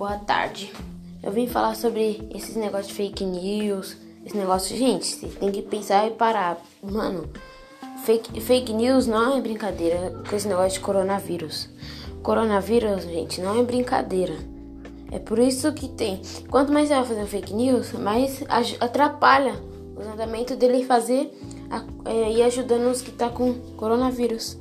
boa tarde. Eu vim falar sobre esses negócios de fake news. Esse negócio, gente, você tem que pensar e parar. Mano, fake, fake news não é brincadeira com esse negócio de coronavírus. Coronavírus, gente, não é brincadeira. É por isso que tem. Quanto mais você vai fazer fake news, mais atrapalha o andamento dele fazer é, e ajudando os que tá com coronavírus.